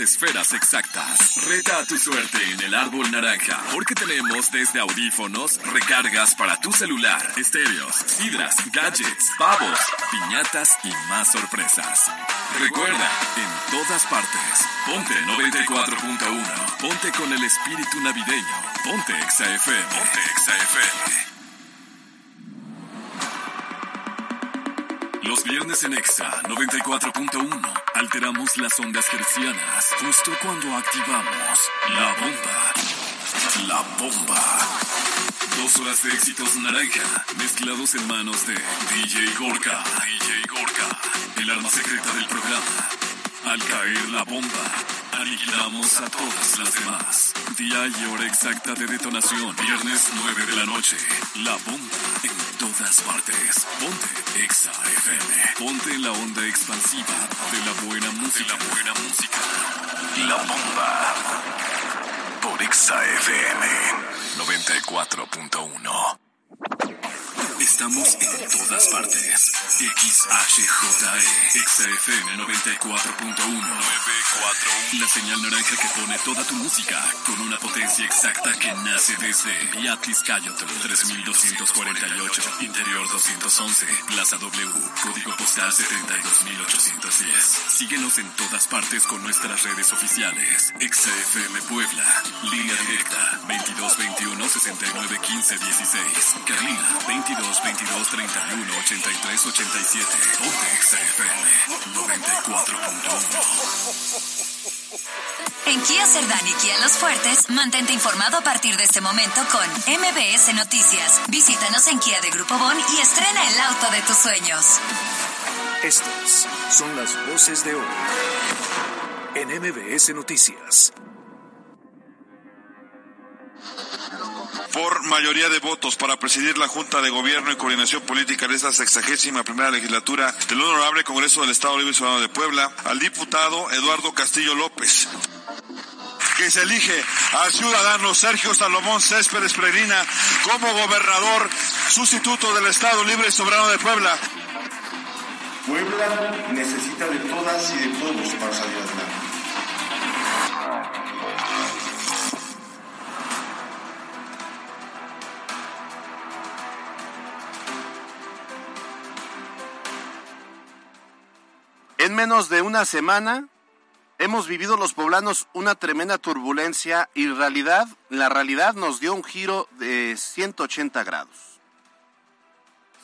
esferas exactas. Reta a tu suerte en el árbol naranja, porque tenemos desde audífonos, recargas para tu celular, estéreos, sidras, gadgets, pavos, piñatas y más sorpresas. Recuerda, en todas partes, ponte 94.1, ponte con el espíritu navideño, ponte XAFM, ponte XAFM. Los viernes en Exa 94.1 alteramos las ondas gercianas justo cuando activamos la bomba. La bomba. Dos horas de éxitos naranja mezclados en manos de DJ Gorka. DJ Gorka, el arma secreta del programa. Al caer la bomba, aniquilamos a todas las demás. Día y hora exacta de detonación. Viernes 9 de la noche. La bomba en todas partes. Ponte Exa FM. Ponte la onda expansiva de la buena música. la buena música. La bomba. Por Exa FM 94.1. Estamos en todas partes. XHJE, XFM 94.1. La señal naranja que pone toda tu música con una potencia exacta que nace desde Beatriz Cayotl 3248, Interior 211, Plaza W, Código Postal 72810. Síguenos en todas partes con nuestras redes oficiales. XFM Puebla, línea directa 2221 69 15 16. Carolina 22 22 31 83 87. Ponte XFM 94.1. En Kia Cerdán y Kia Los Fuertes, mantente informado a partir de este momento con MBS Noticias. Visítanos en Kia de Grupo Bon y estrena el auto de tus sueños. Estas son las voces de hoy en MBS Noticias. Por mayoría de votos para presidir la Junta de Gobierno y Coordinación Política de esta sexagésima primera legislatura del Honorable Congreso del Estado Libre y Ciudadano de Puebla al diputado Eduardo Castillo López que se elige al ciudadano Sergio Salomón Céspedes Peregrina como gobernador sustituto del Estado Libre y Soberano de Puebla. Puebla necesita de todas y de todos para salir adelante. En menos de una semana hemos vivido los poblanos una tremenda turbulencia y realidad, la realidad nos dio un giro de 180 grados.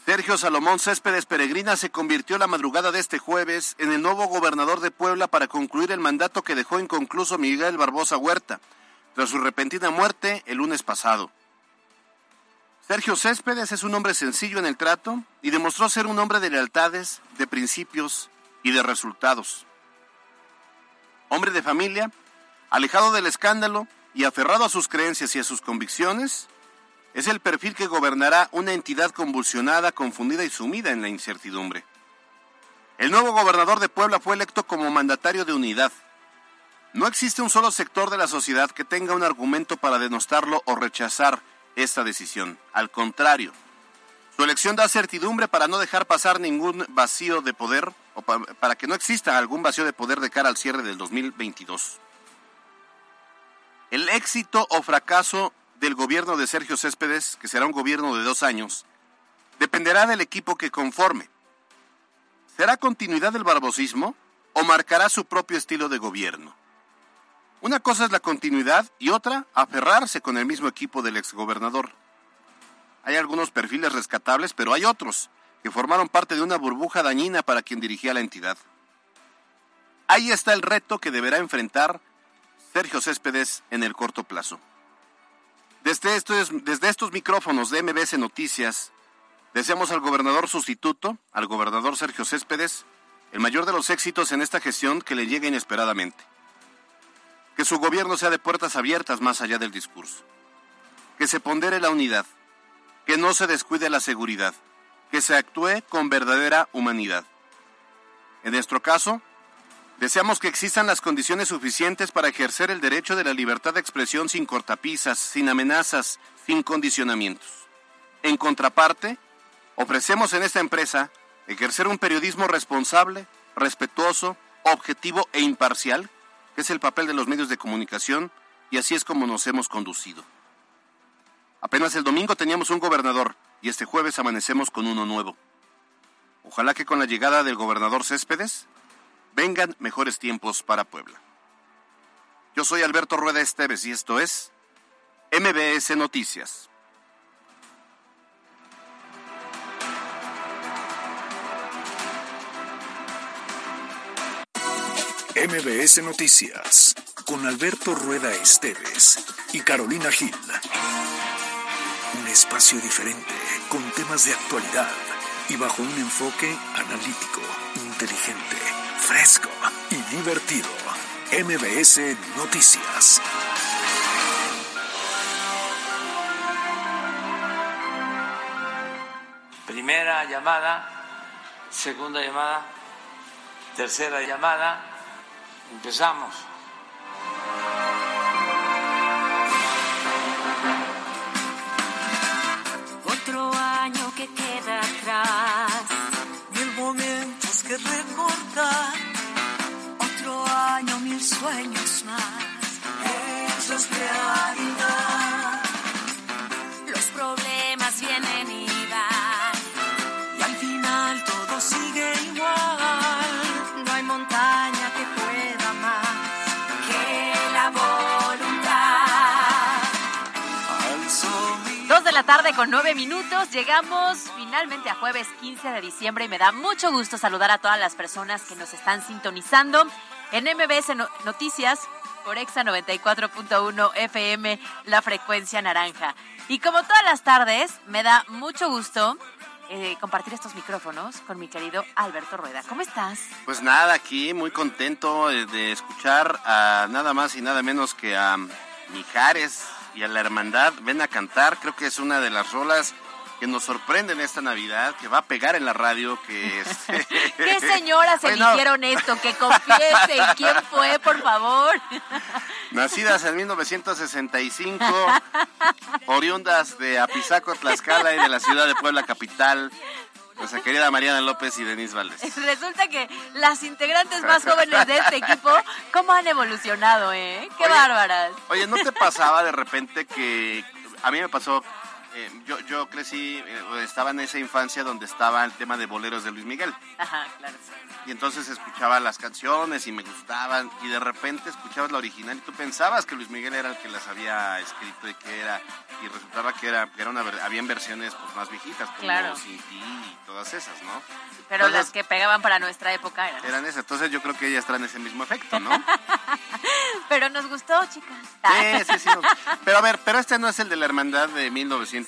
Sergio Salomón Céspedes Peregrina se convirtió la madrugada de este jueves en el nuevo gobernador de Puebla para concluir el mandato que dejó inconcluso Miguel Barbosa Huerta tras su repentina muerte el lunes pasado. Sergio Céspedes es un hombre sencillo en el trato y demostró ser un hombre de lealtades, de principios y de resultados. Hombre de familia, alejado del escándalo y aferrado a sus creencias y a sus convicciones, es el perfil que gobernará una entidad convulsionada, confundida y sumida en la incertidumbre. El nuevo gobernador de Puebla fue electo como mandatario de unidad. No existe un solo sector de la sociedad que tenga un argumento para denostarlo o rechazar esta decisión. Al contrario, su elección da certidumbre para no dejar pasar ningún vacío de poder o para que no exista algún vacío de poder de cara al cierre del 2022. El éxito o fracaso del gobierno de Sergio Céspedes, que será un gobierno de dos años, dependerá del equipo que conforme. ¿Será continuidad del barbosismo o marcará su propio estilo de gobierno? Una cosa es la continuidad y otra aferrarse con el mismo equipo del exgobernador. Hay algunos perfiles rescatables, pero hay otros que formaron parte de una burbuja dañina para quien dirigía la entidad. Ahí está el reto que deberá enfrentar Sergio Céspedes en el corto plazo. Desde estos, micrófonos de MBS Noticias, deseamos al gobernador sustituto, al gobernador Sergio Céspedes, el mayor de los éxitos en esta gestión que le llegue inesperadamente. Que su gobierno sea de puertas abiertas más allá del discurso. Que se pondere la unidad. Que no se descuide la seguridad que se actúe con verdadera humanidad. En nuestro caso, deseamos que existan las condiciones suficientes para ejercer el derecho de la libertad de expresión sin cortapisas, sin amenazas, sin condicionamientos. En contraparte, ofrecemos en esta empresa ejercer un periodismo responsable, respetuoso, objetivo e imparcial Es el papel de los medios de comunicación y así es como nos hemos conducido. Apenas el domingo teníamos un gobernador y este jueves amanecemos con uno nuevo. Ojalá que con la llegada del gobernador Céspedes vengan mejores tiempos para Puebla. Yo soy Alberto Rueda Esteves y esto es MBS Noticias. MBS Noticias con Alberto Rueda Esteves y Carolina Gil. Espacio diferente con temas de actualidad y bajo un enfoque analítico, inteligente, fresco y divertido. MBS Noticias. Primera llamada, segunda llamada, tercera llamada. Empezamos. Con nueve minutos. Llegamos finalmente a jueves 15 de diciembre y me da mucho gusto saludar a todas las personas que nos están sintonizando en MBS No- Noticias por Exa 94.1 FM, la frecuencia naranja. Y como todas las tardes, me da mucho gusto eh, compartir estos micrófonos con mi querido Alberto Rueda. ¿Cómo estás? Pues nada, aquí muy contento eh, de escuchar a nada más y nada menos que a Mijares y a la Hermandad. Ven a cantar, creo que es una de las rolas que nos sorprenden esta Navidad, que va a pegar en la radio, que es... ¿Qué señoras Bueno, eligieron esto? Que confiesen quién fue, por favor. Nacidas en 1965, oriundas de Apizaco, Tlaxcala y de la ciudad de Puebla capital, nuestra querida Mariana López y Denise Valdés. Resulta que las integrantes más jóvenes de este equipo, ¿cómo han evolucionado, eh? ¡Qué Oye, bárbaras! Oye, ¿no te pasaba de repente que a mí me pasó? Eh, yo, yo crecí, eh, estaba en esa infancia donde estaba el tema de boleros de Luis Miguel. Ajá, claro. Y entonces escuchaba las canciones y me gustaban. Y de repente escuchabas la original y tú pensabas que Luis Miguel era el que las había escrito y que era. Y resultaba que era, que era una, habían versiones pues, más viejitas, como Claro. Sin Ti y todas esas, ¿no? Pero Entonces, las que pegaban para nuestra época eran. Eran esas. Entonces yo creo que ellas traen ese mismo efecto, ¿no? Pero nos gustó, chicas. Sí, sí, sí. Pero a ver, pero este no es el de la hermandad de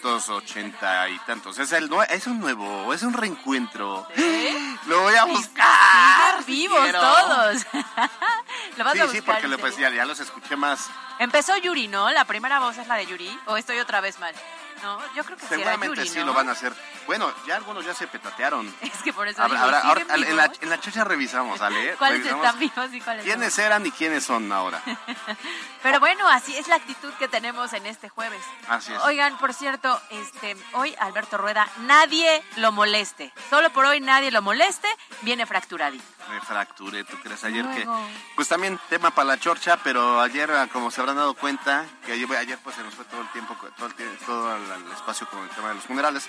1980 y tantos. Es, el, es un nuevo, es un reencuentro. Lo voy a buscar. Siguen vivos quiero. todos. Lo vas Sí, a sí, buscar, porque ¿en lo, pues, ya, ya los escuché más. Empezó Yuri, ¿no? La primera voz es la de Yuri. ¿O estoy otra vez mal? No, yo creo que sí era Seguramente Yuri, sí ¿no? lo van a hacer. Bueno, ya algunos ya se petatearon. Es que por eso Habrá- digo, habrá- ¿siguen ahora, en, la, en la chocha revisamos, ¿vale? ¿Cuáles Revisamos están vivos y cuáles no? ¿Quiénes eran y quiénes son ahora? Pero bueno, así es la actitud que tenemos en este jueves. Así es. Oigan, por cierto, este, hoy Alberto Rueda, nadie lo moleste. Solo por hoy nadie lo moleste, viene fracturadito. Me fracturé, ¿tú crees? Ayer que... Pues también tema para la chorcha, pero ayer, ah, como se habrán dado cuenta, que ayer, ayer pues se nos fue todo el tiempo, todo el, todo el, espacio con el tema de los funerales.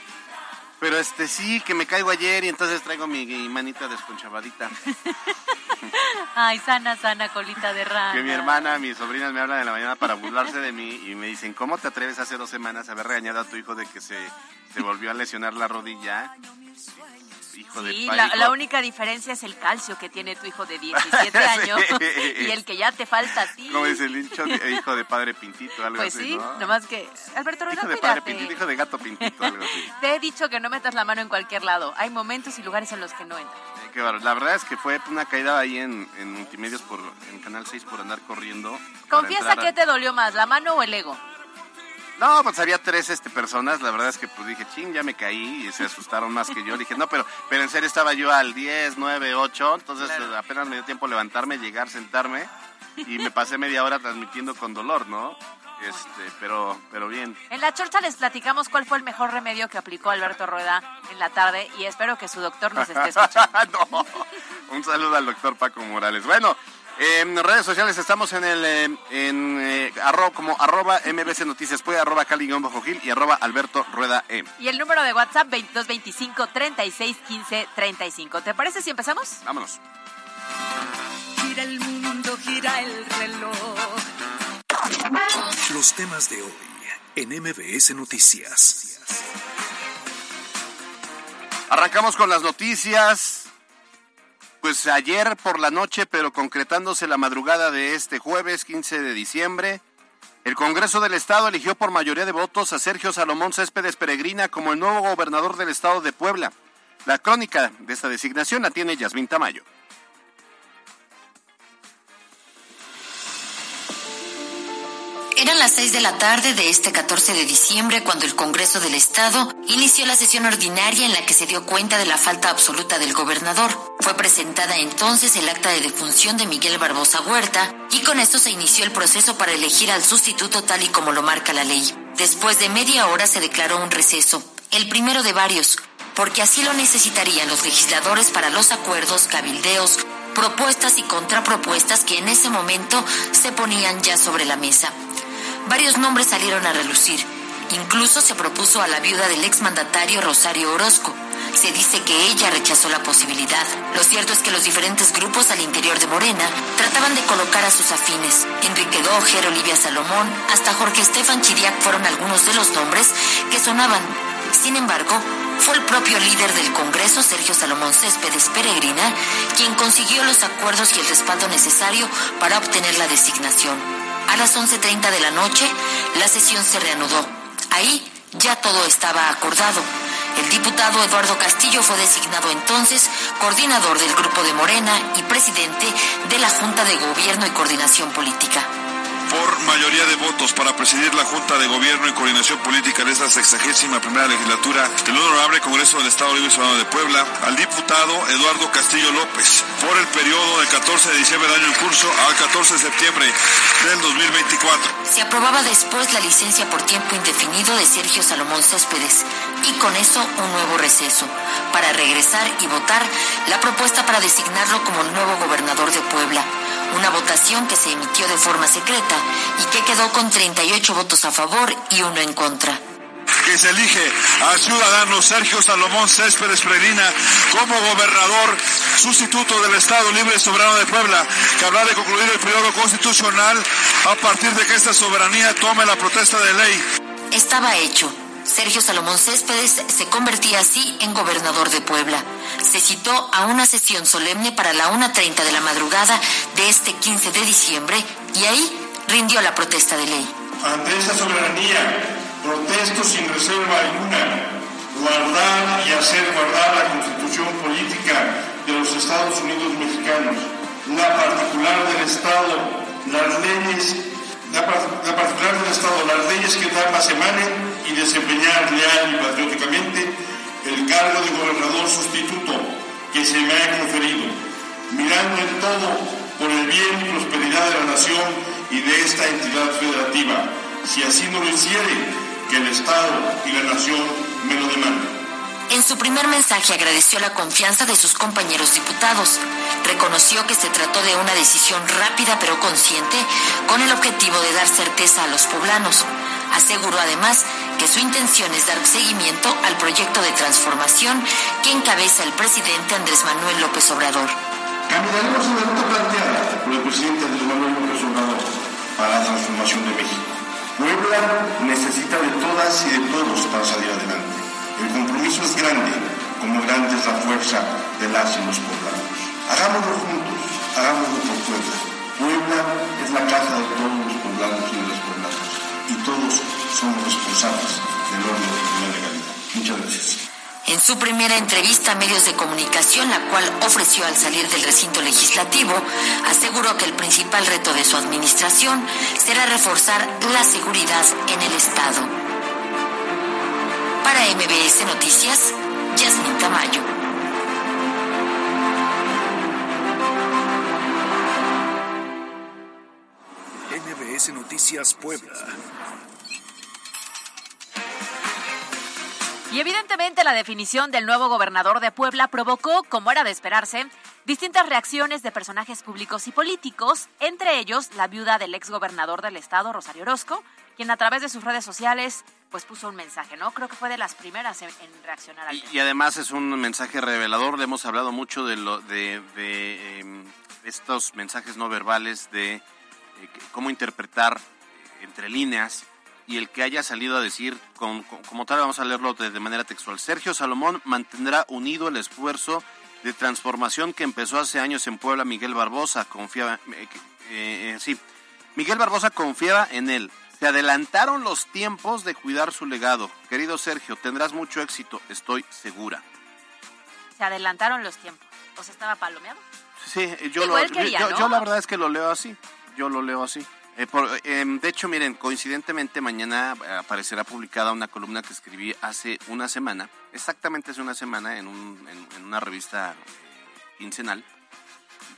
Pero este sí, que me caigo ayer y entonces traigo mi, mi manita desconchavadita. Ay, sana, sana, colita de rana. Que mi hermana, mis sobrinas me hablan en la mañana para burlarse de mí y me dicen, ¿cómo te atreves hace dos semanas a haber regañado a tu hijo de que se, se volvió a lesionar la rodilla? Hijo de Sí, pa- la, hijo- la única diferencia es el calcio que tiene tu hijo de 17 años Sí. y el que ya te falta a ti. ¿Cómo dice el hincho? de- hijo de padre pintito, algo Pues así, sí, ¿no? nomás que... Alberto Rueda, Hijo de padre pintito, hijo de gato pintito, algo así. Te he dicho que no metas la mano en cualquier lado. Hay momentos y lugares en los que no entran. Eh, qué bárbaro. La verdad es que fue una caída ahí en, en multimedios por en Canal 6 por andar corriendo. Confiesa a- qué te dolió más, la mano o el ego. No, pues había tres este, personas, la verdad es que pues dije, ching, ya me caí y se asustaron más que yo. Dije, no, pero, pero en serio estaba yo al 10, 9, 8, entonces Claro. apenas me dio tiempo levantarme, llegar, sentarme y me pasé media hora transmitiendo con dolor, ¿no? Este, pero, pero bien. En la chorcha les platicamos cuál fue el mejor remedio que aplicó Alberto Rueda en la tarde y espero que su doctor nos esté escuchando. no, un saludo al doctor Paco Morales. Bueno, En redes sociales estamos en el eh, en eh, arro, como arroba mbc noticias puede arroba cali gil y arroba alberto rueda e. Y el número de WhatsApp 2225 36 15 35. ¿Te parece si empezamos? Vámonos. Gira el mundo, gira el reloj. Los temas de hoy en MBS Noticias. Arrancamos con las noticias. Pues ayer por la noche, pero concretándose la madrugada de este jueves 15 de diciembre, el Congreso del Estado eligió por mayoría de votos a Sergio Salomón Céspedes Peregrina como el nuevo gobernador del Estado de Puebla. La crónica de esta designación la tiene Yasmín Tamayo. Eran las 6 de la tarde de este 14 de diciembre cuando el Congreso del Estado inició la sesión ordinaria en la que se dio cuenta de la falta absoluta del gobernador. Fue presentada entonces el acta de defunción de Miguel Barbosa Huerta y con esto se inició el proceso para elegir al sustituto tal y como lo marca la ley. Después de media hora se declaró un receso, el primero de varios, porque así lo necesitarían los legisladores para los acuerdos, cabildeos, propuestas y contrapropuestas que en ese momento se ponían ya sobre la mesa varios nombres salieron a relucir. Incluso se propuso a la viuda del exmandatario Rosario Orozco. Se dice que ella rechazó la posibilidad. Lo cierto es que los diferentes grupos al interior de Morena trataban de colocar a sus afines. Enrique Dojer, Olivia Salomón, hasta Jorge Estefan Chiriac fueron algunos de los nombres que sonaban. Sin embargo, fue el propio líder del Congreso, Sergio Salomón Céspedes Peregrina, quien consiguió los acuerdos y el respaldo necesario para obtener la designación. A las 11.30 de la noche, la sesión se reanudó. Ahí ya todo estaba acordado. El diputado Eduardo Castillo fue designado entonces coordinador del Grupo de Morena y presidente de la Junta de Gobierno y Coordinación Política por mayoría de votos para presidir la Junta de Gobierno y Coordinación Política de esta sexagésima primera legislatura del Honorable Congreso del Estado Libre y Ciudadano de Puebla al diputado Eduardo Castillo López por el periodo del 14 de diciembre del año en curso al 14 de septiembre del 2024. Se aprobaba después la licencia por tiempo indefinido de Sergio Salomón Céspedes y con eso un nuevo receso para regresar y votar la propuesta para designarlo como nuevo gobernador de Puebla una votación que se emitió de forma secreta y que quedó con 38 votos a favor y uno en contra que se elige al ciudadano Sergio Salomón Céspedes Peregrina como gobernador sustituto del Estado Libre y Soberano de Puebla, que habrá de concluir el periodo constitucional a partir de que esta soberanía tome la protesta de ley. Estaba hecho. Sergio Salomón Céspedes se convertía así en gobernador de Puebla. Se citó a una sesión solemne para la 1.30 de la madrugada de este 15 de diciembre y ahí rindió la protesta de ley. Ante esa soberanía, protesto sin reserva alguna guardar y hacer guardar la constitución política de los Estados Unidos mexicanos, la particular del Estado, las leyes, la, particular del Estado, las leyes que más emanen y desempeñar leal y patrióticamente el cargo de gobernador sustituto que se me ha conferido, mirando en todo por el bien y prosperidad de la nación y de esta entidad federativa, si así no lo hiciere, que el Estado y la nación me lo demanden. En su primer mensaje agradeció la confianza de sus compañeros diputados. Reconoció que se trató de una decisión rápida pero consciente con el objetivo de dar certeza a los poblanos. Aseguró además que su intención es dar seguimiento al proyecto de transformación que encabeza el presidente Andrés Manuel López Obrador. Caminaremos en la ruta planteada por el presidente Andrés Manuel López Obrador para la transformación de México. Puebla necesita de todas y de todos para salir adelante. Compromiso es grande, como grande es la fuerza de las y los poblanos. Hagámoslo juntos, hagámoslo por Puebla. Puebla es la casa de todos los poblanos y de los poblanos. Y todos somos responsables del orden y la legalidad. Muchas gracias. En su primera entrevista a medios de comunicación, la cual ofreció al salir del recinto legislativo, aseguró que el principal reto de su administración será reforzar la seguridad en el Estado. Para MBS Noticias, Yasmin Tamayo. MBS Noticias Puebla. Y evidentemente la definición del nuevo gobernador de Puebla provocó, como era de esperarse, distintas reacciones de personajes públicos y políticos, entre ellos la viuda del ex gobernador del estado, Rosario Orozco, quien a través de sus redes sociales pues puso un mensaje, ¿no? Creo que fue de las primeras en, en reaccionar al Y, tema. y además es un mensaje revelador. Le hemos hablado mucho de, lo, de, de, em, estos mensajes no verbales, de eh, cómo interpretar eh, entre líneas. Y el que haya salido a decir, con- con- como tal, vamos a leerlo de, de manera textual. Sergio Salomón mantendrá unido el esfuerzo de transformación que empezó hace años en Puebla. Miguel Barbosa confiaba, eh, sí, Miguel Barbosa confiaba en él. Se adelantaron los tiempos de cuidar su legado. Querido Sergio, tendrás mucho éxito, estoy segura. Se adelantaron los tiempos. ¿O se estaba palomeado? Sí, yo, Digo, lo- él quería, yo, ¿no? yo la verdad es que lo leo así. Yo lo leo así. Eh, por- eh, de hecho, miren, coincidentemente mañana eh, aparecerá publicada una columna que escribí hace una semana, exactamente hace una semana, en, un- en- en una revista eh, quincenal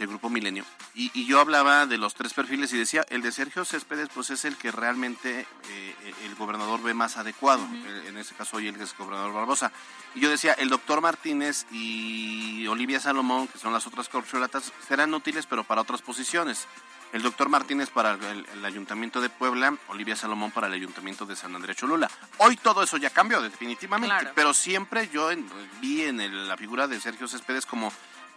de Grupo Milenio. Y, y yo hablaba de los tres perfiles y decía, el de Sergio Céspedes pues es el que realmente eh, el gobernador ve más adecuado. Eh, En este caso hoy el gobernador Barbosa. Y yo decía, el doctor Martínez y Olivia Salomón, que son las otras corcholatas, serán útiles pero para otras posiciones. El doctor Martínez para el, el Ayuntamiento de Puebla, Olivia Salomón para el Ayuntamiento de San Andrés Cholula. Hoy todo eso ya cambió definitivamente, Claro. pero siempre yo en- vi en el- la figura de Sergio Céspedes como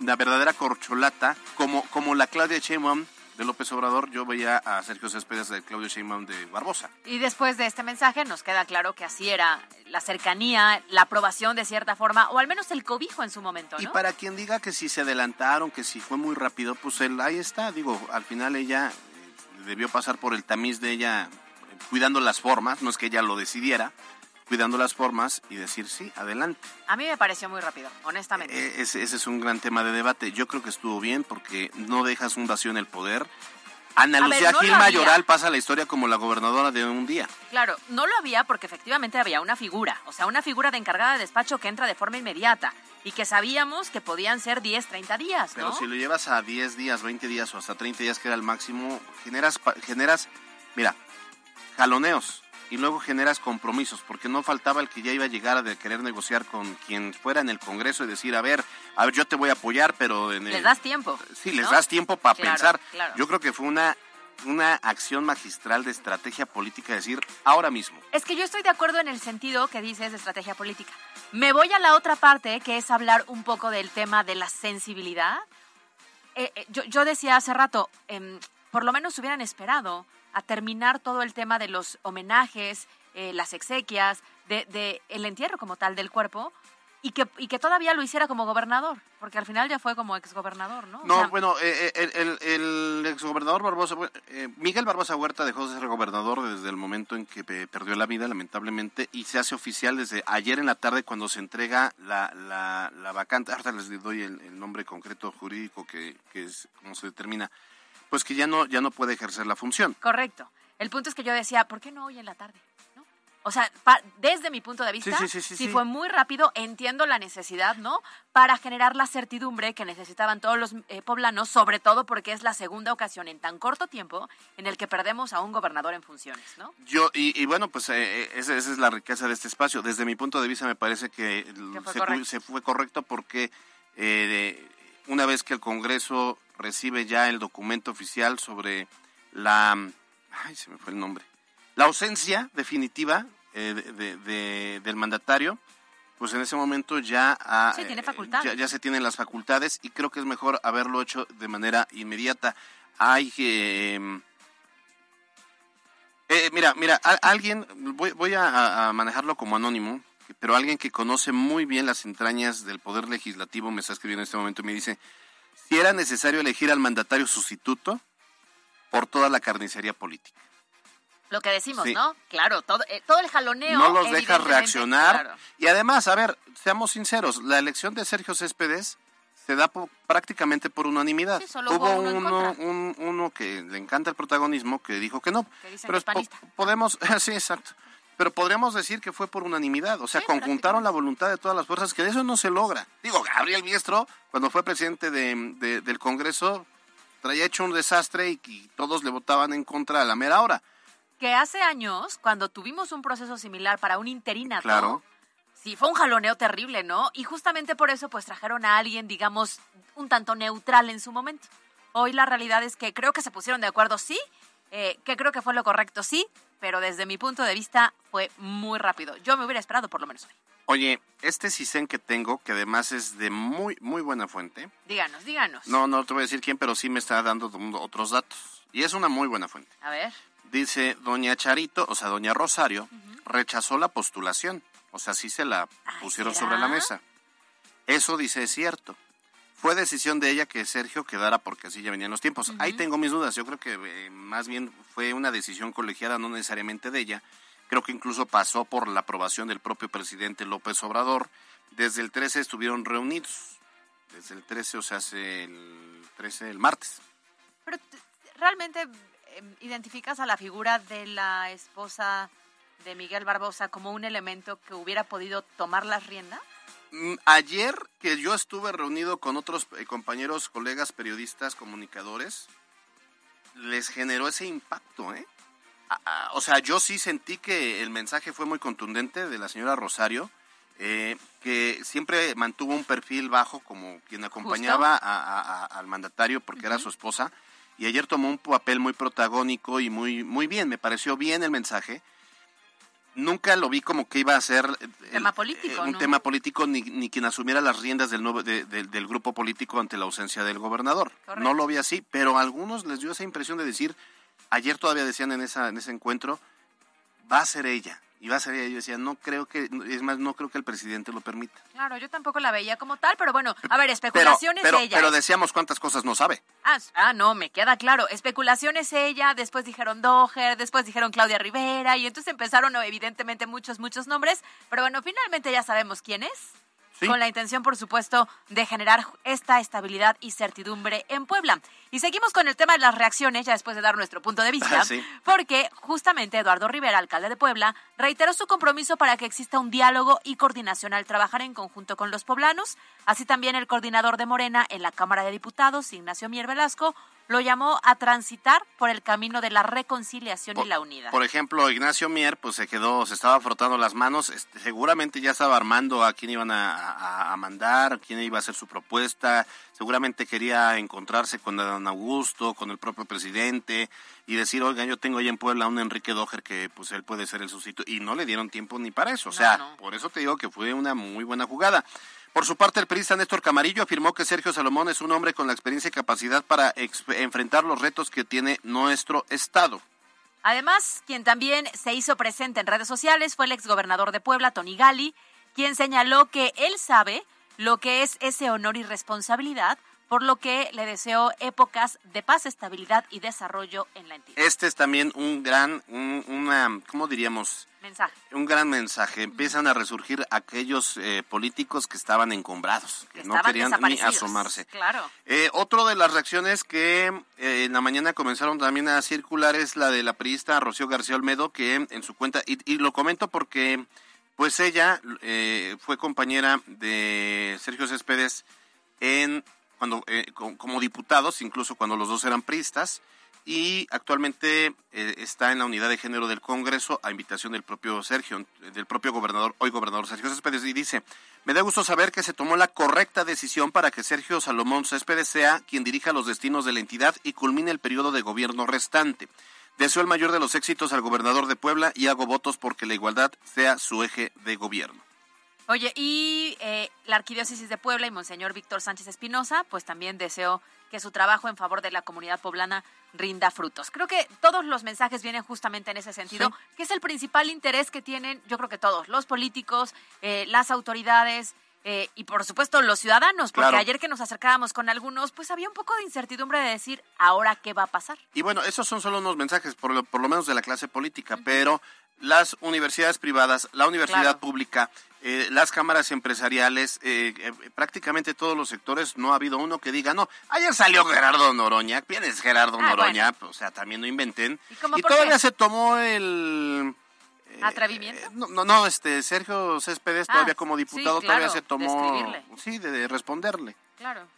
la verdadera corcholata, como, como la Claudia Sheinbaum de López Obrador, yo veía a Sergio Céspedes de Claudio Sheinbaum de Barbosa. Y después de este mensaje nos queda claro que así era la cercanía, la aprobación de cierta forma, o al menos el cobijo en su momento, Y ¿no? para quien diga que si se adelantaron, que si fue muy rápido, pues él ahí está. Digo, al final ella eh, debió pasar por el tamiz de ella eh, cuidando las formas, no es que ella lo decidiera, cuidando las formas y decir sí, adelante. A mí me pareció muy rápido, honestamente. Eh, ese, ese es un gran tema de debate. Yo creo que estuvo bien porque no dejas un vacío en el poder. Ana A ver, Lucía no Gil. Mayoral pasa la historia como la gobernadora de un día. Claro, no lo había porque efectivamente había una figura, o sea, una figura de encargada de despacho que entra de forma inmediata y que sabíamos que podían ser 10, 30 días, Pero si lo llevas a 10 días, 20 días o hasta 30 días, que era el máximo, generas, generas, mira, jaloneos y luego generas compromisos, porque no faltaba el que ya iba a llegar a querer negociar con quien fuera en el Congreso y decir, a ver, a ver, yo te voy a apoyar, pero en el- Les das tiempo. Sí, les das tiempo para Claro, pensar. claro. Yo creo que fue una, una acción magistral de estrategia política, decir, ahora mismo. Es que yo estoy de acuerdo en el sentido que dices de estrategia política. Me voy a la otra parte, que es hablar un poco del tema de la sensibilidad. Eh, eh, yo, yo decía hace rato, em, por lo menos hubieran esperado a terminar todo el tema de los homenajes, eh, las exequias, de, de el entierro como tal del cuerpo, y que, y que todavía lo hiciera como gobernador, porque al final ya fue como exgobernador, ¿no? O No, sea, bueno, eh, eh, el, el, exgobernador Barbosa, eh, Miguel Barbosa Huerta dejó de ser gobernador desde el momento en que perdió la vida, lamentablemente, y se hace oficial desde ayer en la tarde cuando se entrega la, la, la vacante. Ahorita les doy el, el nombre concreto jurídico que, que es cómo se determina. Pues que ya no, ya no puede ejercer la función. Correcto. El punto es que yo decía, ¿por qué no hoy en la tarde? ¿No? O sea, pa- desde mi punto de vista, Sí, sí, sí, sí, sí. fue muy rápido, entiendo la necesidad, ¿no? Para generar la certidumbre que necesitaban todos los eh, poblanos, sobre todo porque es la segunda ocasión en tan corto tiempo en el que perdemos a un gobernador en funciones, ¿no? Yo, y, y bueno, pues eh, eh, esa, esa es la riqueza de este espacio. Desde mi punto de vista me parece que, fue se, correcto. se fue correcto porque eh, una vez que el Congreso recibe ya el documento oficial sobre la... Ay, se me fue el nombre. La ausencia definitiva eh, de- de- de- del mandatario, pues en ese momento ya, ha, Sí, tiene eh, ya, ya se tienen las facultades y creo que es mejor haberlo hecho de manera inmediata. Hay que... em, eh, mira, mira, a- alguien, voy, voy a, a manejarlo como anónimo, pero alguien que conoce muy bien las entrañas del Poder Legislativo me está escribiendo en este momento y me dice, si era necesario elegir al mandatario sustituto por toda la carnicería política. Lo que decimos, Sí. ¿no? Claro, todo, eh, todo el jaloneo. No los deja reaccionar. claro. Y además, a ver, seamos sinceros, la elección de Sergio Céspedes se da prácticamente por unanimidad. Sí, solo Hubo uno en uno, contra. un- uno que le encanta el protagonismo que dijo que no. Que dicen Pero es po- panista. podemos, sí, exacto. Pero podríamos decir que fue por unanimidad, o sea, Sí, conjuntaron la voluntad de todas las fuerzas, que de eso no se logra. Digo, Gabriel Biestro, cuando fue presidente de- de- del Congreso, traía hecho un desastre y, y todos le votaban en contra a la mera hora. Que hace años, cuando tuvimos un proceso similar para un interinato, Claro. Sí, fue un jaloneo terrible, ¿no? Y justamente por eso pues trajeron a alguien, digamos, un tanto neutral en su momento. Hoy la realidad es que creo que se pusieron de acuerdo, sí, eh, que creo que fue lo correcto, sí, pero desde mi punto de vista fue muy rápido. Yo me hubiera esperado por lo menos hoy. Oye, este CISEN que tengo, que además es de muy, muy buena fuente. Díganos, díganos. No, no te voy a decir quién, pero sí me está dando otros datos. Y es una muy buena fuente. A ver. Dice, doña Charito, o sea, doña Rosario, rechazó la postulación. O sea, sí se la pusieron sobre la mesa. Eso dice es cierto. Fue decisión de ella que Sergio quedara porque así ya venían los tiempos. Ahí tengo mis dudas. Yo creo que eh, más bien fue una decisión colegiada, no necesariamente de ella. Creo que incluso pasó por la aprobación del propio presidente López Obrador. Desde el 13 estuvieron reunidos. Desde el 13, o sea, hace el 13, el martes. Pero realmente em, identificas a la figura de la esposa de Miguel Barbosa como un elemento que hubiera podido tomar las riendas? Mm, ayer que yo estuve reunido con otros eh, compañeros, colegas, periodistas, comunicadores, les generó ese impacto, ¿eh? o sea, yo sí sentí que el mensaje fue muy contundente de la señora Rosario, eh, que siempre mantuvo un perfil bajo como quien acompañaba al mandatario porque era su esposa, y ayer tomó un papel muy protagónico y muy, muy bien, me pareció bien el mensaje nunca lo vi como que iba a ser tema político, un tema político ni, ni, quien asumiera las riendas del, nuevo, del grupo político ante la ausencia del gobernador. No lo vi así, pero a algunos les dio esa impresión de decir, ayer todavía decían en, esa, en ese encuentro, va a ser ella y va a ser ella. Yo decía, no creo que, es más, no creo que el presidente lo permita. Claro, yo tampoco la veía como tal, pero bueno, a ver, especulaciones pero, ella. Pero decíamos cuántas cosas no sabe. Ah, ah, no, me queda claro. Especulaciones ella, después dijeron Doher, después dijeron Claudia Rivera, y entonces empezaron evidentemente muchos, muchos nombres, pero bueno, finalmente ya sabemos quién es con la intención, por supuesto, de generar esta estabilidad y certidumbre en Puebla. Y seguimos con el tema de las reacciones, ya después de dar nuestro punto de vista, porque justamente Eduardo Rivera, alcalde de Puebla, reiteró su compromiso para que exista un diálogo y coordinación al trabajar en conjunto con los poblanos. Así también el coordinador de Morena en la Cámara de Diputados, Ignacio Mier Velasco, lo llamó a transitar por el camino de la reconciliación y la unidad. Por ejemplo, Ignacio Mier, pues se quedó, se estaba frotando las manos, este, seguramente ya estaba armando a quién iban a, a, mandar, quién iba a hacer su propuesta, seguramente quería encontrarse con don Augusto, con el propio presidente y decir, oiga, yo tengo ahí en Puebla a un Enrique Dojer que pues él puede ser el sustituto, y no le dieron tiempo ni para eso, o sea, por eso te digo que fue una muy buena jugada. Por su parte, el periodista Néstor Camarillo afirmó que Sergio Salomón es un hombre con la experiencia y capacidad para enfrentar los retos que tiene nuestro Estado. Además, quien también se hizo presente en redes sociales fue el exgobernador de Puebla, Tony Gali, quien señaló que él sabe lo que es ese honor y responsabilidad por lo que le deseo épocas de paz, estabilidad y desarrollo en la entidad. Este es también un gran, una, ¿cómo diríamos? Mensaje. Un gran mensaje. Empiezan a resurgir aquellos eh, políticos que estaban encombrados, que, no querían ni asomarse. Claro. Eh, otro de las reacciones que eh, en la mañana comenzaron también a circular es la de la periodista Rocío García Olmedo, que en su cuenta, y, y lo comento porque pues ella fue compañera de Sergio Céspedes en cuando eh, como diputados, incluso cuando los dos eran priistas, y actualmente eh, está en la unidad de género del Congreso a invitación del propio Sergio, del propio gobernador, hoy gobernador Sergio Céspedes, y dice, me da gusto saber que se tomó la correcta decisión para que Sergio Salomón Céspedes sea quien dirija los destinos de la entidad y culmine el periodo de gobierno restante. Deseo el mayor de los éxitos al gobernador de Puebla y hago votos porque la igualdad sea su eje de gobierno. Oye, y eh, la Arquidiócesis de Puebla y Monseñor Víctor Sánchez Espinosa, pues también deseo que su trabajo en favor de la comunidad poblana rinda frutos. Creo que todos los mensajes vienen justamente en ese sentido, que es el principal interés que tienen, yo creo que todos, los políticos, eh, las autoridades, eh, y por supuesto los ciudadanos, porque ayer que nos acercábamos con algunos, pues había un poco de incertidumbre de decir, ahora qué va a pasar. Y bueno, esos son solo unos mensajes, por lo, por lo menos de la clase política, pero las universidades privadas, la universidad pública, eh, las cámaras empresariales, eh, eh, prácticamente todos los sectores, no ha habido uno que diga, no, ayer salió Gerardo Noroña, ¿quién es Gerardo ah, Noroña? O sea, también no inventen. Y, todavía se tomó el... ¿Atrevimiento? no, no, este, Sergio Céspedes todavía ah, como diputado todavía se tomó... sí, de, responderle. Claro.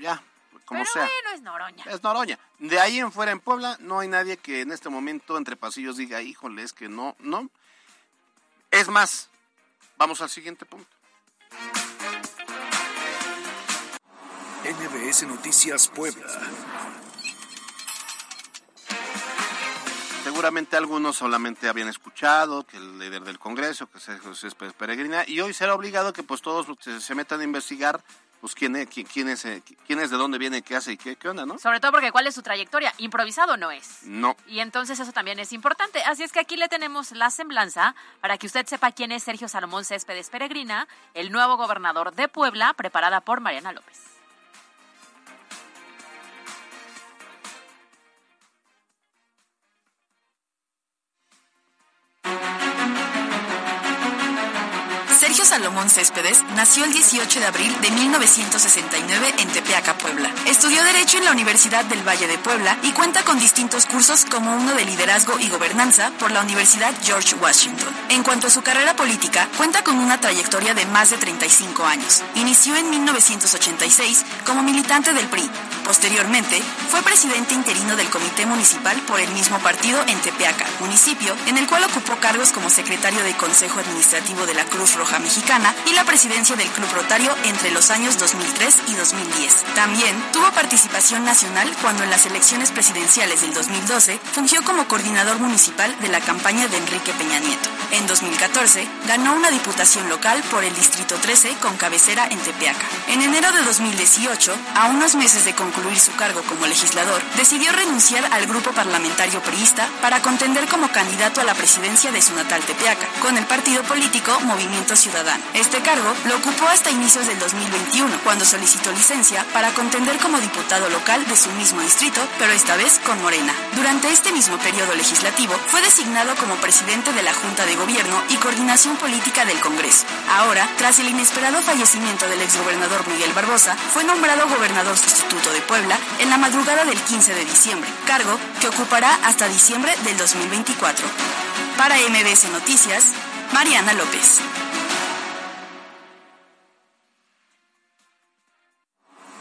ya, como Pero sea. bueno, es Noroña. Es Noroña. De ahí en fuera en Puebla no hay nadie que en este momento entre pasillos diga, híjole, es que no, no. Es más, Vamos al siguiente punto. NBS Noticias Puebla. Seguramente algunos solamente habían escuchado que el líder del Congreso, que es José Pérez Peregrina, y hoy será obligado que pues todos se, se metan a investigar pues quién es, quién, quién es, eh, quién es, de dónde viene, qué hace y qué, qué onda, ¿no? Sobre todo porque cuál es su trayectoria. Improvisado no es. No. Y entonces eso también es importante. Así es que aquí le tenemos la semblanza para que usted sepa quién es Sergio Salomón Céspedes Peregrina, el nuevo gobernador de Puebla, preparada por Mariana López. Salomón Céspedes nació el 18 de abril de 1969 en Tepeaca, Puebla. Estudió Derecho en la Universidad del Valle de Puebla y cuenta con distintos cursos como uno de liderazgo y gobernanza por la Universidad George Washington. En cuanto a su carrera política, cuenta con una trayectoria de más de 35 años. Inició en 1986 como militante del PRI. Posteriormente, fue presidente interino del Comité Municipal por el mismo partido en Tepeaca, municipio en el cual ocupó cargos como secretario de Consejo Administrativo de la Cruz Roja Mexicana y la presidencia del Club Rotario entre los años 2003 y 2010. También tuvo participación nacional cuando en las elecciones presidenciales del 2012 fungió como coordinador municipal de la campaña de Enrique Peña Nieto. En 2014 ganó una diputación local por el Distrito 13 con cabecera en Tepeaca. En enero de 2018, a unos meses de concluir su cargo como legislador, decidió renunciar al grupo parlamentario priista para contender como candidato a la presidencia de su natal Tepeaca, con el partido político Movimiento Ciudadano. Este cargo lo ocupó hasta inicios del 2021, cuando solicitó licencia para contender como diputado local de su mismo distrito, pero esta vez con Morena. Durante este mismo periodo legislativo, fue designado como presidente de la Junta de Gobierno y Coordinación Política del Congreso. Ahora, tras el inesperado fallecimiento del exgobernador Miguel Barbosa, fue nombrado gobernador sustituto de Puebla en la madrugada del 15 de diciembre, cargo que ocupará hasta diciembre del 2024. Para MBS Noticias, Mariana López.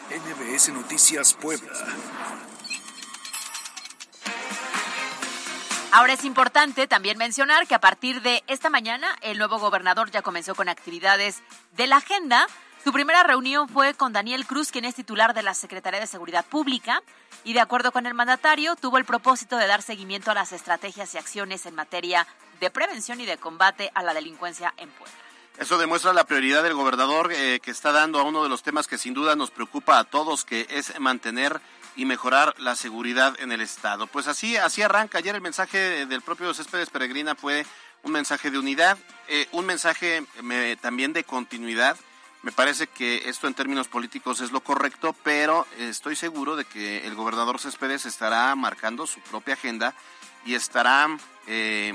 NBS Noticias Puebla. Ahora es importante también mencionar que a partir de esta mañana el nuevo gobernador ya comenzó con actividades de la agenda. Su primera reunión fue con Daniel Cruz, quien es titular de la Secretaría de Seguridad Pública, y de acuerdo con el mandatario, tuvo el propósito de dar seguimiento a las estrategias y acciones en materia de prevención y de combate a la delincuencia en Puebla. Eso demuestra la prioridad del gobernador eh, que está dando a uno de los temas que sin duda nos preocupa a todos, que es mantener y mejorar la seguridad en el estado. Pues así, así arranca. Ayer el mensaje del propio Céspedes Peregrina fue un mensaje de unidad, eh, un mensaje me, también de continuidad. Me parece que esto en términos políticos es lo correcto, pero estoy seguro de que el gobernador Céspedes estará marcando su propia agenda y estará, eh,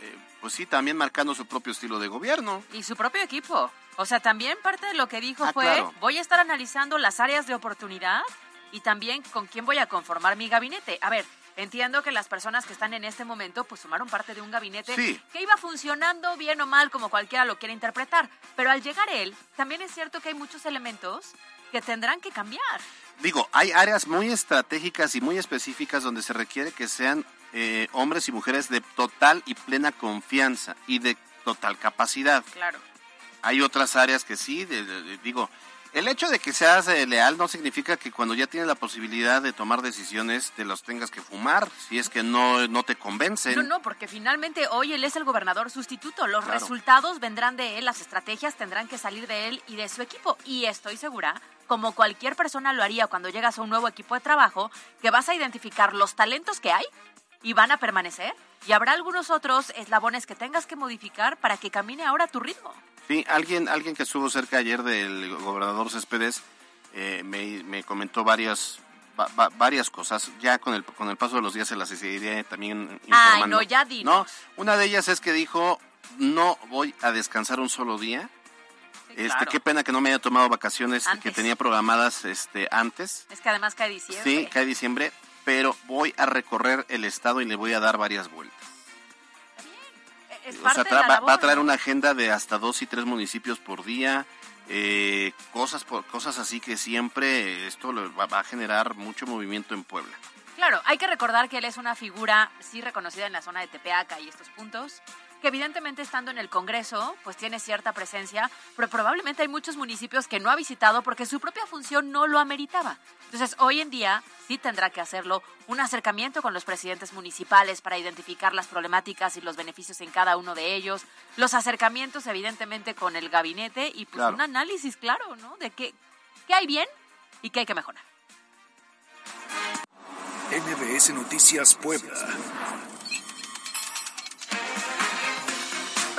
eh, pues sí, también marcando su propio estilo de gobierno. Y su propio equipo. O sea, también parte de lo que dijo Ah, fue, claro. voy a estar analizando las áreas de oportunidad y también con quién voy a conformar mi gabinete. A ver, entiendo que las personas que están en este momento pues sumaron parte de un gabinete Sí. que iba funcionando bien o mal como cualquiera lo quiera interpretar, pero al llegar él, también es cierto que hay muchos elementos que tendrán que cambiar. Digo, hay áreas muy estratégicas y muy específicas donde se requiere que sean eh, hombres y mujeres de total y plena confianza y de total capacidad. Claro. Hay otras áreas que sí, de- de- de- digo, el hecho de que seas eh, leal no significa que cuando ya tienes la posibilidad de tomar decisiones te los tengas que fumar, si es que no, no te convencen. No, no, porque finalmente hoy él es el gobernador sustituto. Los Claro. resultados vendrán de él, las estrategias tendrán que salir de él y de su equipo. Y estoy segura, como cualquier persona lo haría cuando llegas a un nuevo equipo de trabajo, que vas a identificar los talentos que hay y van a permanecer. Y habrá algunos otros eslabones que tengas que modificar para que camine ahora a tu ritmo. Sí, alguien, alguien que estuvo cerca ayer del gobernador Céspedes eh, me, me comentó varias va- va- varias cosas. Ya con el, con el paso de los días se las seguiré también informando. Ay, no, ya dinos. No, una de ellas es que dijo, no voy a descansar un solo día. este, claro. Qué pena que no me haya tomado vacaciones que tenía programadas este, antes. Es que además cae diciembre. Sí, cae diciembre, pero voy a recorrer el estado y le voy a dar varias vueltas. Es O parte sea, de tra- la va, va a traer una agenda de hasta dos y tres municipios por día, eh, cosas por, cosas así que siempre esto va, va a generar mucho movimiento en Puebla. Claro, hay que recordar que él es una figura sí reconocida en la zona de Tepeaca y estos puntos, que evidentemente estando en el Congreso, pues tiene cierta presencia, pero probablemente hay muchos municipios que no ha visitado porque su propia función no lo ameritaba. Entonces, hoy en día sí tendrá que hacerlo un acercamiento con los presidentes municipales para identificar las problemáticas y los beneficios en cada uno de ellos, los acercamientos evidentemente con el gabinete y pues un análisis claro, ¿no? De qué, qué hay bien y qué hay que mejorar. NBS Noticias Puebla.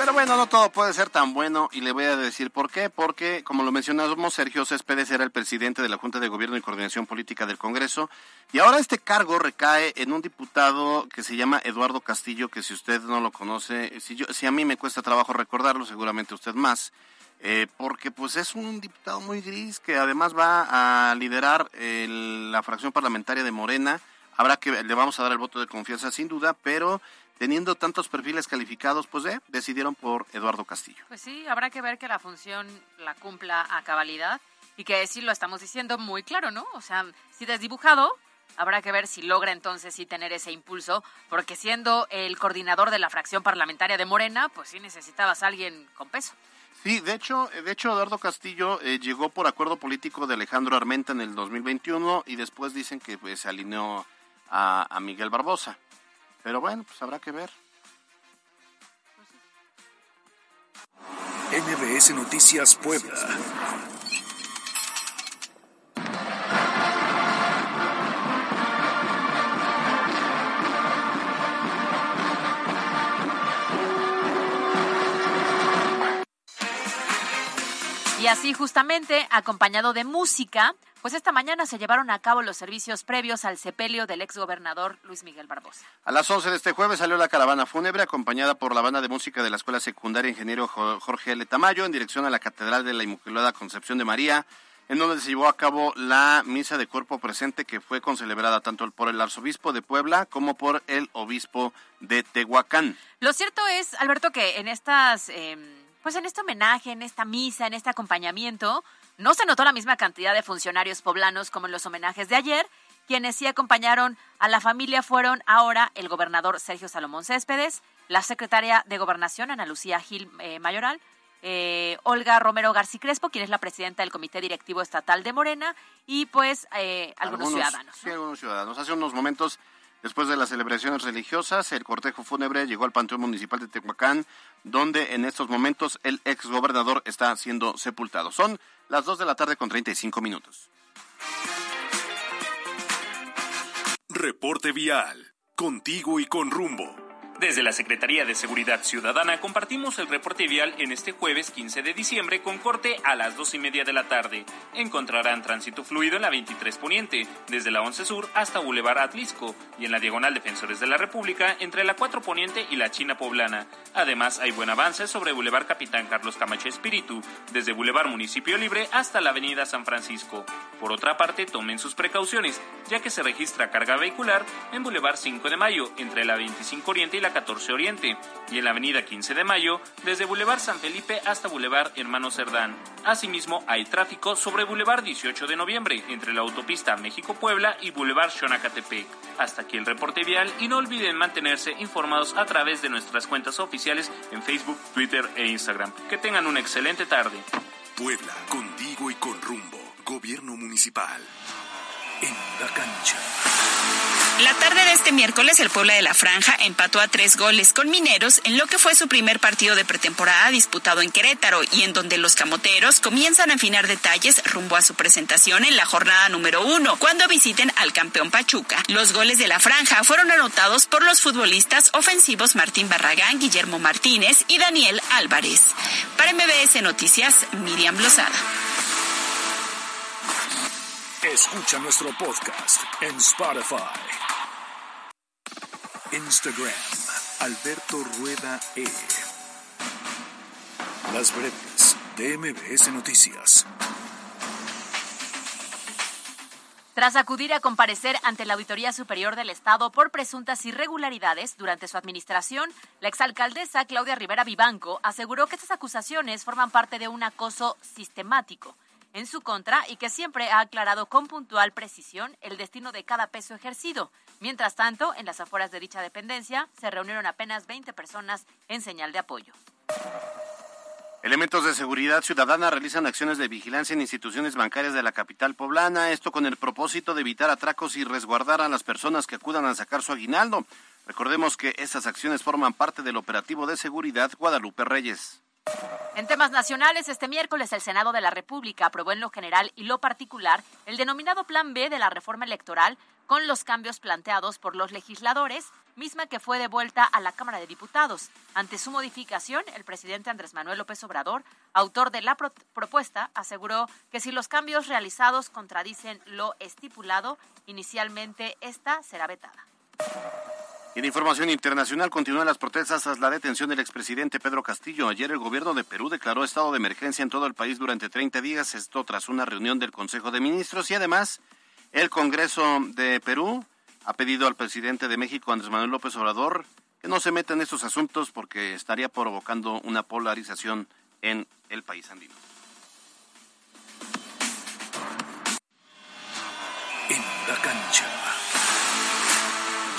Pero bueno, no todo puede ser tan bueno y le voy a decir por qué. Porque, como lo mencionamos, Sergio Céspedes era el presidente de la Junta de Gobierno y Coordinación Política del Congreso y ahora este cargo recae en un diputado que se llama Eduardo Castillo, que si usted no lo conoce, si, yo, si a mí me cuesta trabajo recordarlo, seguramente usted más. Eh, porque pues es un diputado muy gris que además va a liderar la fracción parlamentaria de Morena. Habrá que le vamos a dar el voto de confianza sin duda, pero teniendo tantos perfiles calificados, pues eh, decidieron por Eduardo Castillo. Pues sí, habrá que ver que la función la cumpla a cabalidad y que sí lo estamos diciendo muy claro, ¿no? O sea, si desdibujado, habrá que ver si logra entonces sí tener ese impulso, porque siendo el coordinador de la fracción parlamentaria de Morena, pues sí necesitabas a alguien con peso. Sí, de hecho, de hecho Eduardo Castillo eh, llegó por acuerdo político de Alejandro Armenta en el 2021 y después dicen que pues, se alineó a, a Miguel Barbosa. Pero bueno, pues habrá que ver. NBS Noticias Puebla. Y así justamente, acompañado de música, pues esta mañana se llevaron a cabo los servicios previos al sepelio del exgobernador Luis Miguel Barbosa. A las 11 de este jueves salió la caravana fúnebre acompañada por la banda de música de la Escuela Secundaria Ingeniero Jorge L. Tamayo en dirección a la Catedral de la Inmaculada Concepción de María, en donde se llevó a cabo la misa de cuerpo presente que fue concelebrada tanto por el arzobispo de Puebla como por el obispo de Tehuacán. Lo cierto es, Alberto, que en estas... Em, pues en este homenaje, en esta misa, en este acompañamiento, no se notó la misma cantidad de funcionarios poblanos como en los homenajes de ayer. Quienes sí acompañaron a la familia fueron ahora el gobernador Sergio Salomón Céspedes, la secretaria de Gobernación Ana Lucía Gil eh, Mayoral, eh, Olga Romero García Crespo, quien es la presidenta del Comité Directivo Estatal de Morena, y pues eh, algunos, ciudadanos. Sí, algunos ciudadanos. Hace unos momentos Después de las celebraciones religiosas, el cortejo fúnebre llegó al Panteón Municipal de Tehuacán, donde en estos momentos el exgobernador está siendo sepultado. Son las 2 de la tarde con 35 minutos. Reporte vial, contigo y con rumbo. Desde la Secretaría de Seguridad Ciudadana compartimos el reporte vial en este jueves 15 de diciembre con corte a las dos y media de la tarde. Encontrarán tránsito fluido en la 23 Poniente, desde la 11 Sur hasta Boulevard Atlisco y en la Diagonal Defensores de la República entre la 4 Poniente y la China Poblana. Además, hay buen avance sobre Boulevard Capitán Carlos Camacho Espíritu, desde Boulevard Municipio Libre hasta la Avenida San Francisco. Por otra parte, tomen sus precauciones, ya que se registra carga vehicular en Boulevard 5 de Mayo entre la 25 Oriente y la 14 Oriente y en la avenida 15 de Mayo desde Boulevard San Felipe hasta Boulevard Hermano Cerdán. Asimismo, hay tráfico sobre Boulevard 18 de Noviembre entre la autopista México-Puebla y Boulevard Xonacatepec. Hasta aquí el reporte vial y no olviden mantenerse informados a través de nuestras cuentas oficiales en Facebook, Twitter e Instagram. Que tengan una excelente tarde. Puebla, contigo y con rumbo. Gobierno Municipal. En la cancha. La tarde de este miércoles, el Puebla de la Franja empató a tres goles con Mineros en lo que fue su primer partido de pretemporada disputado en Querétaro y en donde los camoteros comienzan a afinar detalles rumbo a su presentación en la jornada número uno, cuando visiten al campeón Pachuca. Los goles de la Franja fueron anotados por los futbolistas ofensivos Martín Barragán, Guillermo Martínez y Daniel Álvarez. Para MBS Noticias, Miriam Blosada. Escucha nuestro podcast en Spotify. Instagram, Alberto Rueda E. Las breves de Noticias. Tras acudir a comparecer ante la Auditoría Superior del Estado por presuntas irregularidades durante su administración, la exalcaldesa Claudia Rivera Vivanco aseguró que estas acusaciones forman parte de un acoso sistemático en su contra y que siempre ha aclarado con puntual precisión el destino de cada peso ejercido. Mientras tanto, en las afueras de dicha dependencia se reunieron apenas 20 personas en señal de apoyo. Elementos de seguridad ciudadana realizan acciones de vigilancia en instituciones bancarias de la capital poblana, esto con el propósito de evitar atracos y resguardar a las personas que acudan a sacar su aguinaldo. Recordemos que estas acciones forman parte del operativo de seguridad Guadalupe Reyes. En temas nacionales, este miércoles el Senado de la República aprobó en lo general y lo particular el denominado Plan B de la reforma electoral con los cambios planteados por los legisladores, misma que fue devuelta a la Cámara de Diputados. Ante su modificación, el presidente Andrés Manuel López Obrador, autor de la propuesta, aseguró que si los cambios realizados contradicen lo estipulado, inicialmente esta será vetada. En información internacional continúan las protestas tras la detención del expresidente Pedro Castillo. Ayer el gobierno de Perú declaró estado de emergencia en todo el país durante 30 días, esto tras una reunión del Consejo de Ministros y además el Congreso de Perú ha pedido al presidente de México, Andrés Manuel López Obrador, que no se meta en estos asuntos porque estaría provocando una polarización en el país andino. En la cancha.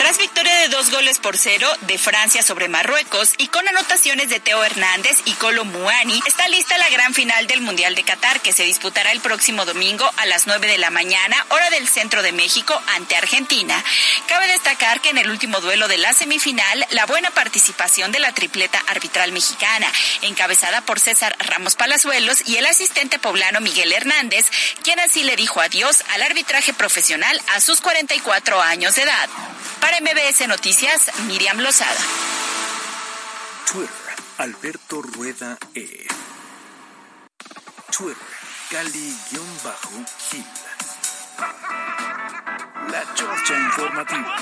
Tras victoria de dos goles por cero de Francia sobre Marruecos y con anotaciones de Teo Hernández y Colo Muani, está lista la gran final del Mundial de Qatar que se disputará el próximo domingo a las 9 de la mañana, hora del centro de México, ante Argentina. Cabe destacar que en el último duelo de la semifinal, la buena participación de la tripleta arbitral mexicana, encabezada por César Ramos Palazuelos y el asistente poblano Miguel Hernández, quien así le dijo adiós al arbitraje profesional a sus 44 años de edad. MBS Noticias, Miriam Lozada. Twitter, Alberto Rueda E. Twitter, Cali-Gil. La Chorcha Informativa.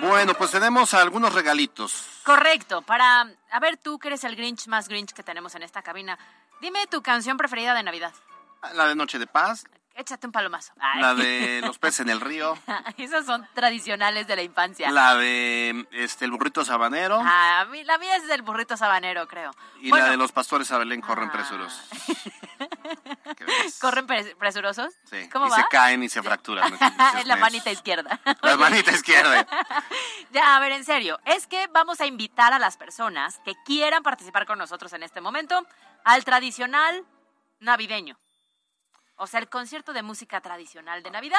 Bueno, pues tenemos algunos regalitos. Correcto, para, a ver tú que eres el Grinch más Grinch que tenemos en esta cabina, dime tu canción preferida de Navidad. La de Noche de Paz, Échate un palomazo. La de los peces en el río. Esas son tradicionales de la infancia. La de este el burrito sabanero. Ah, la mía es del burrito sabanero, creo. Y la de los pastores a Belén corren ah. presurosos. ¿Corren presurosos? Sí. ¿Cómo y se caen y se fracturan. es la manita izquierda. La manita izquierda. ya, a ver, en serio. Es que vamos a invitar a las personas que quieran participar con nosotros en este momento al tradicional navideño. O sea, el concierto de música tradicional de Navidad,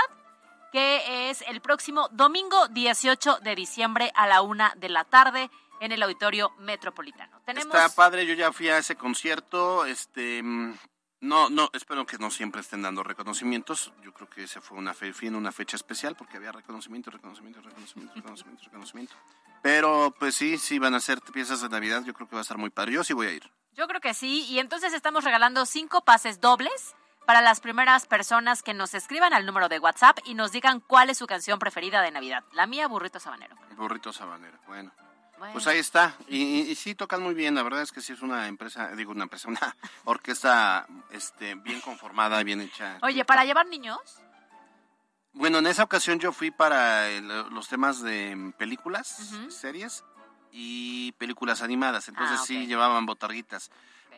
que es el próximo domingo 18 de diciembre a la una de la tarde en el Auditorio Metropolitano. Tenemos... Está padre, yo ya fui a ese concierto, este... Mm, no, no, espero que no siempre estén dando reconocimientos. Yo creo que ese fue una fe, en una fecha especial porque había reconocimiento, reconocimiento, reconocimiento, reconocimiento, reconocimiento. Pero pues sí, sí van a ser piezas de Navidad. Yo creo que va a estar muy padre. Yo sí voy a ir. Yo creo que sí. Y entonces estamos regalando cinco pases dobles para las primeras personas que nos escriban al número de WhatsApp y nos digan cuál es su canción preferida de Navidad. La mía, Burrito Sabanero. Burrito Sabanero, bueno. Pues ahí está. Y, sí tocan muy bien. La verdad es que sí es una empresa, digo una empresa, una orquesta este, bien conformada, bien hecha. Oye, ¿para llevar niños? Bueno, en esa ocasión yo fui para los temas de películas, series y películas animadas. Entonces ah, sí llevaban botarguitas.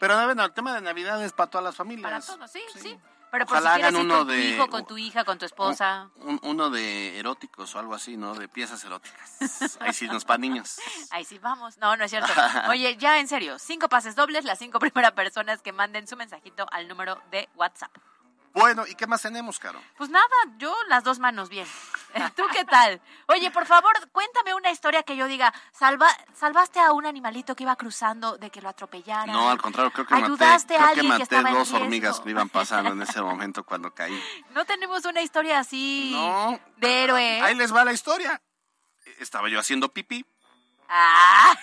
Pero bueno, el tema de Navidad es para todas las familias. Para todos, sí, sí. Pero por si quieres ir con tu hijo, con tu hija, con tu esposa. uno de eróticos o algo así, ¿no? De piezas eróticas. Ahí sí, nos para niños. Ahí sí, vamos. No, no es cierto. Oye, ya en serio, cinco pases dobles, las cinco primeras personas que manden su mensajito al número de WhatsApp. Bueno, ¿y qué más tenemos, Caro? Pues nada, yo las dos manos bien. ¿Tú qué tal? Oye, por favor, cuéntame una historia que yo diga, salva, salvaste a un animalito que iba cruzando de que lo atropellaran. No, al contrario, creo que maté, a creo que maté dos hormigas que iban pasando en ese momento cuando caí. No tenemos una historia así de héroe. Ahí les va la historia. Estaba yo haciendo pipí. Ah.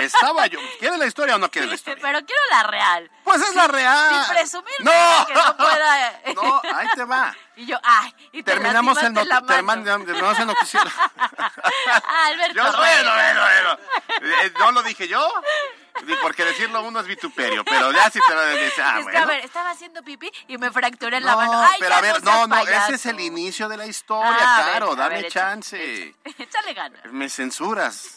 Estaba yo. ¿Quiere la historia o no quiere la historia? Pero quiero la real. Pues es la real. Sin presumir no. que no pueda. No, ahí te va. Y yo, ay, y te Terminamos el Terminamos el noticiero. Alberto. Yo, bueno, bueno, bueno. Eh, ¿No lo dije yo? Porque decirlo uno es vituperio, pero ya si te lo dices, ah, es que, bueno. a ver, estaba haciendo pipí y me fracturé la No, mano. Ay, pero ya a ver, no, no, ese es el inicio de la historia, Ah, ver, claro, a dame ver, échale, chance. Échale ganas. Me censuras.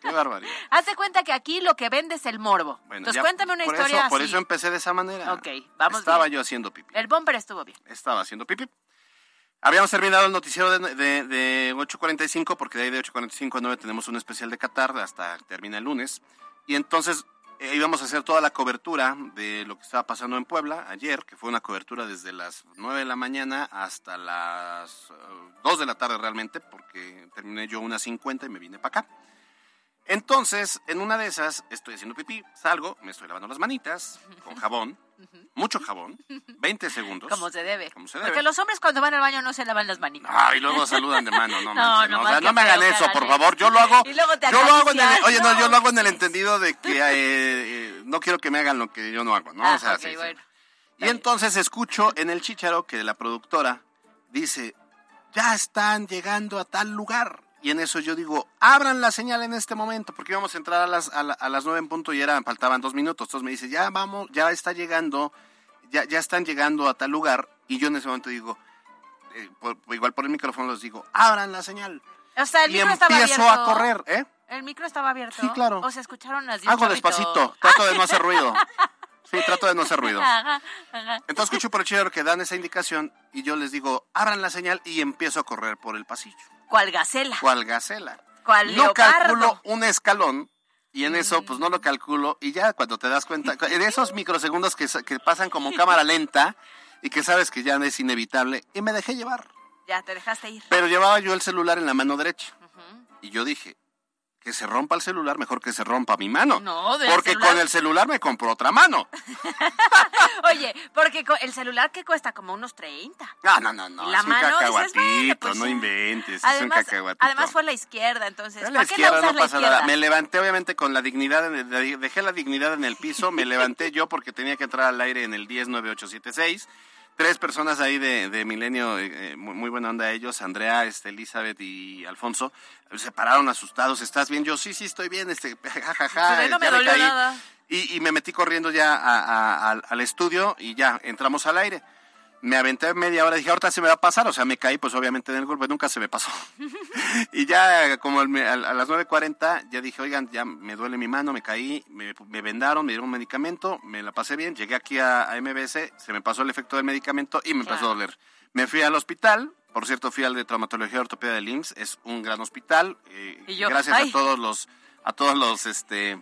Qué barbaridad. Hazte cuenta que aquí lo que vende es el morbo. Bueno, Entonces ya cuéntame una por historia eso, Por así. eso empecé de esa manera. Ok, vamos Estaba bien. yo haciendo pipí. El bumper estuvo bien. Estaba haciendo pipí. Habíamos terminado el noticiero de, de, de 8.45, porque de ahí de 8.45 a 9 tenemos un especial de Qatar, hasta que termina el lunes. Y entonces eh, íbamos a hacer toda la cobertura de lo que estaba pasando en Puebla ayer, que fue una cobertura desde las 9 de la mañana hasta las eh, 2 de la tarde realmente, porque terminé yo unas 50 y me vine para acá. Entonces, en una de esas, estoy haciendo pipí, salgo, me estoy lavando las manitas con jabón, mucho jabón, 20 segundos. Como se debe. Como se debe. Porque los hombres cuando van al baño no se lavan las manitas. Ah, y luego saludan de mano, no, No, manches, no no, o más sea, que no me hagan eso, por favor. Yo lo hago. Y luego te yo lo hago en el, oye, no, yo lo hago en el entendido de que eh, eh, no quiero que me hagan lo que yo no hago, ¿no? Ah, o sea, sí. Y entonces escucho en el chicharo que la productora dice, ya están llegando a tal lugar. Y en eso yo digo, abran la señal en este momento, porque íbamos a entrar a las, a, la- a las nueve en punto y eran, faltaban dos minutos. Entonces me dice, ya vamos, ya está llegando, ya, ya están llegando a tal lugar. Y yo en ese momento digo, eh, por- igual por el micrófono les digo, abran la señal. O sea, el y micro empiezo a correr, ¿eh? El micro estaba abierto. Sí, claro. O se escucharon las de un Hago chorrito. despacito, trato de no hacer ruido. Sí, trato de no hacer ruido. Ajá, ajá. Entonces escucho por el chilero que dan esa indicación y yo les digo, abran la señal y empiezo a correr por el pasillo. ¿Cuál gacela? ¿Cuál gacela? ¿Cuál No leopardo? calculo un escalón y en eso pues no lo calculo y ya cuando te das cuenta, en esos microsegundos que, que pasan como cámara lenta y que sabes que ya es inevitable y me dejé llevar. Ya, te dejaste ir. Pero llevaba yo el celular en la mano derecha y yo dije, que se rompa el celular mejor que se rompa mi mano. No, del Porque celular. con el celular me compró otra mano. Oye, porque el celular que cuesta como unos 30. No, no, no, no. La es un mano, cacahuatito, pues no inventes. Además, es un cacahuatito. además fue la izquierda, entonces. ¿Para la izquierda no pasa nada. Me levanté obviamente con la dignidad, en el- de- dejé la dignidad en el piso, me levanté yo porque tenía que entrar al aire en el 109876. Tres personas ahí de, de Milenio, eh, eh, muy, muy buena onda ellos, Andrea, este, Elizabeth y Alfonso, se pararon asustados, ¿estás bien? Yo, sí, sí, estoy bien, este, jajaja, no me caí. nada. Y, y me metí corriendo ya a- al estudio y ya entramos al aire. Me aventé media hora, dije, ahorita se me va a pasar, o sea, me caí pues obviamente en el golpe, nunca se me pasó. y ya como a, a las 9.40 ya dije, oigan, ya me duele mi mano, me caí, me, me vendaron, me dieron un medicamento, me la pasé bien, llegué aquí a, a MBS, se me pasó el efecto del medicamento y me empezó a doler. Me fui al hospital, por cierto, fui al de traumatología y ortopedia del IMSS, es un gran hospital, eh, Y yo, gracias ay. a todos los, a todos los, este,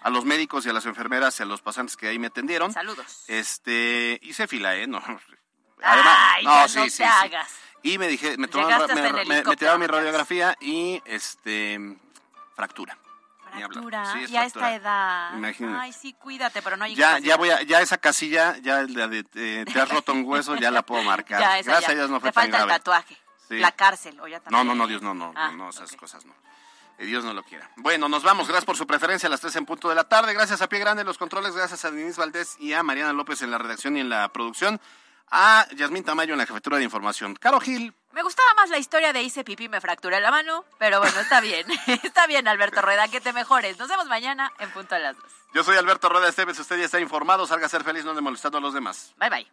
a los médicos y a las enfermeras y a los pasantes que ahí me atendieron. Saludos. Este, hice fila, ¿eh? No. Ay, ya no te hagas. Y me dije, me, hasta me, mi radiografía y, este, fractura. Fractura. Sí, es y a fractura. esta edad. Imagínate. Ay, sí, cuídate, pero no hay Ya, ya voy a, ya esa casilla, ya la de eh, te has roto un hueso, ya la puedo marcar. Ya, esa Gracias ya. a Dios no fue Te tan falta el tatuaje. Sí. La cárcel, o ya No, también. no, no, Dios no, no, Ah, no, esas cosas no. Dios no lo quiera. Bueno, nos vamos. Gracias por su preferencia a las 3 en punto de la tarde. Gracias a Pie Grande en los controles. Gracias a Denise Valdés y a Mariana López en la redacción y en la producción. A Yasmín Tamayo en la jefatura de información. Caro Gil. Me gustaba más la historia de hice pipí, me fracturé la mano, pero bueno, está bien. está bien, Alberto Rueda, que te mejores. Nos vemos mañana en punto a las dos. Yo soy Alberto Rueda Esteves. Usted ya está informado. Salga a ser feliz, no molestando a los demás. Bye, bye.